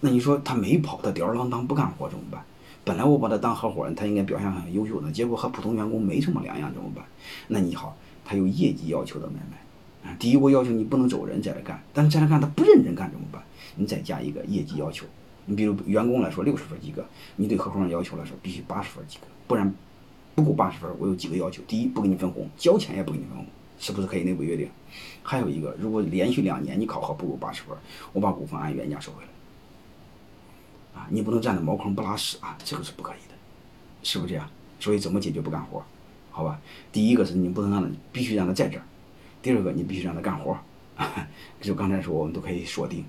那你说他没跑，他吊儿郎当不干活怎么办？本来我把他当合伙人，他应该表现很优秀的，结果和普通员工没什么两样，怎么办？那你好，他有业绩要求的买卖啊。第一，我要求你不能走人再来干，但是再来干他不认真干怎么办？你再加一个业绩要求。你比如员工来说六十分及格，你对合伙人要求来说必须八十分及格，不然不够八十分，我有几个要求：第一，不给你分红，交钱也不给你分红，是不是可以内部约定？还有一个，如果连续两年你考核不够八十分，我把股份按原价收回来。啊，你不能占着茅坑不拉屎啊，这个是不可以的，是不是这样？所以怎么解决不干活？好吧，第一个是你不能让他，必须让他在这儿；第二个，你必须让他干活。啊 就刚才说，我们都可以锁定，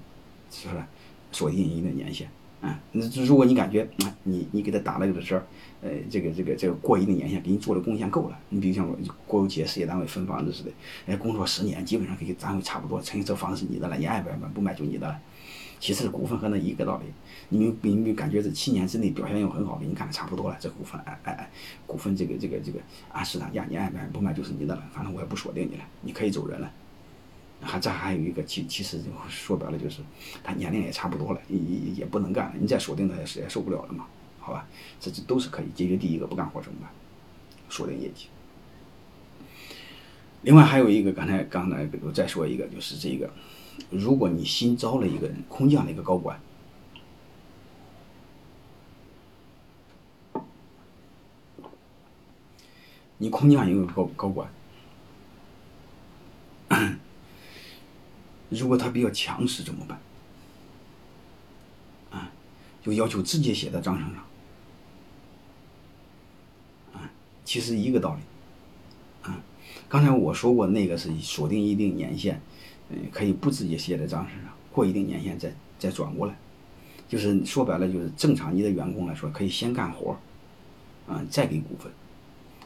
是不是？锁定一定年限，啊，那如果你感觉啊，你你给他打了个折，呃，这个这个这个过一定年限，给你做的贡献够了，你比如像国有企业、事业单位分房子似的，哎，工作十年，基本上可以单位差不多，成这房子是你的了，你爱不买，不买就你的了。其实股份和那一个道理，你你你感觉这七年之内表现又很好，给你干的差不多了，这股份哎哎哎，股份这个这个这个按市场价，你爱买不买就是你的了，反正我也不锁定你了，你可以走人了。还这还有一个，其其实就说白了就是，他年龄也差不多了，也也也不能干了。你再锁定他也是也受不了了嘛，好吧？这这都是可以解决。第一个不干活怎么办？锁定业绩。另外还有一个，刚才刚才我再说一个，就是这个，如果你新招了一个人，空降了一个高管，你空降一个高高管。如果他比较强势怎么办？啊，就要求直接写在章程上。啊，其实一个道理。啊，刚才我说过那个是锁定一定年限，可以不直接写在章上，过一定年限再再转过来。就是说白了，就是正常你的员工来说，可以先干活，啊，再给股份，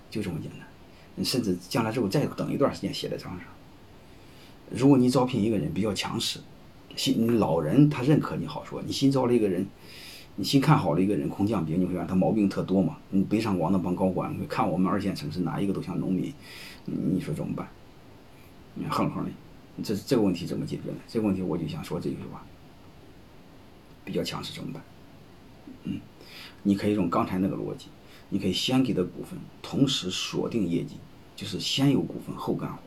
就这么简单。甚至将来之后再等一段时间写在章上。如果你招聘一个人比较强势，新老人他认可你好说，你新招了一个人，你新看好了一个人空降兵，你会发现他毛病特多嘛？你北上广那帮高管，看我们二线城市哪一个都像农民，你说怎么办？你哼哼的，这这个问题怎么解决呢？这个问题我就想说这句话，比较强势怎么办？嗯，你可以用刚才那个逻辑，你可以先给他股份，同时锁定业绩，就是先有股份后干活。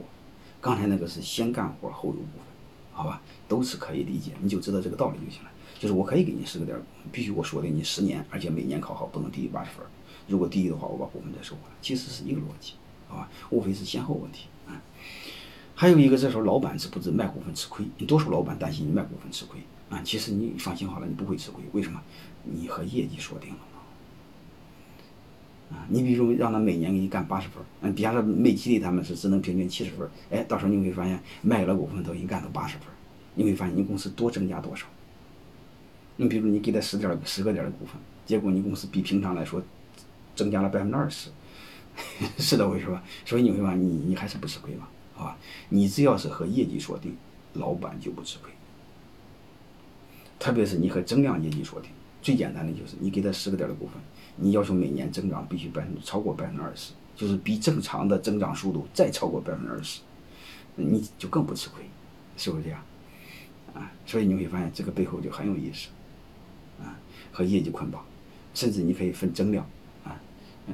刚才那个是先干活后有股份，好吧，都是可以理解，你就知道这个道理就行了。就是我可以给你十个点，必须我锁定你十年，而且每年考好不能低于八十分。如果低于的话，我把股份再收回来。其实是一个逻辑，好吧，无非是先后问题啊。还有一个，这时候老板是不知卖股份吃亏？你多数老板担心你卖股份吃亏啊。其实你放心好了，你不会吃亏。为什么？你和业绩锁定了。啊，你比如让他每年给你干八十分，嗯，底下的煤气的他们是只能平均七十分，哎，到时候你会发现卖了股份都已经干到八十分，你会发现你公司多增加多少？你比如你给他十点十个点的股份，结果你公司比平常来说增加了百分之二十，是的，回事吧？所以你会发现你你还是不吃亏嘛，啊？你只要是和业绩锁定，老板就不吃亏，特别是你和增量业绩锁定，最简单的就是你给他十个点的股份。你要求每年增长必须百分之超过百分之二十，就是比正常的增长速度再超过百分之二十，你就更不吃亏，是不是这样？啊，所以你会发现这个背后就很有意思，啊，和业绩捆绑，甚至你可以分增量，啊，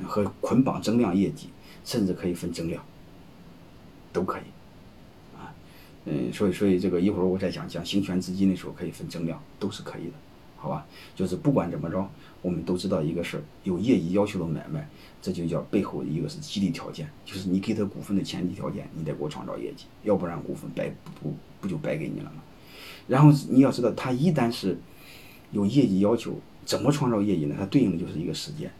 和捆绑增量业绩，甚至可以分增量，都可以，啊，嗯，所以所以这个一会儿我再讲讲行权资金的时候可以分增量，都是可以的，好吧？就是不管怎么着。我们都知道一个事儿，有业绩要求的买卖，这就叫背后一个是激励条件，就是你给他股份的前提条件，你得给我创造业绩，要不然股份白不不就白给你了吗？然后你要知道，他一旦是有业绩要求，怎么创造业绩呢？它对应的就是一个时间。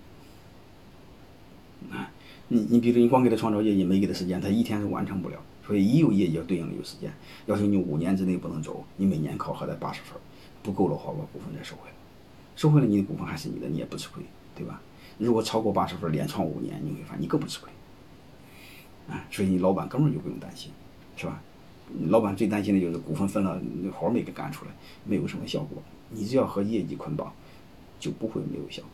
啊，你你比如你光给他创造业绩，没给他时间，他一天是完成不了。所以一有业绩要对应的有时间，要求你五年之内不能走，你每年考核在八十分，不够的话，我把股份再收回来。收回来你的股份还是你的，你也不吃亏，对吧？如果超过八十分连创五年，你会发现你更不吃亏，啊，所以你老板根本就不用担心，是吧？老板最担心的就是股份分了，那活没给干出来，没有什么效果。你只要和业绩捆绑，就不会没有效果。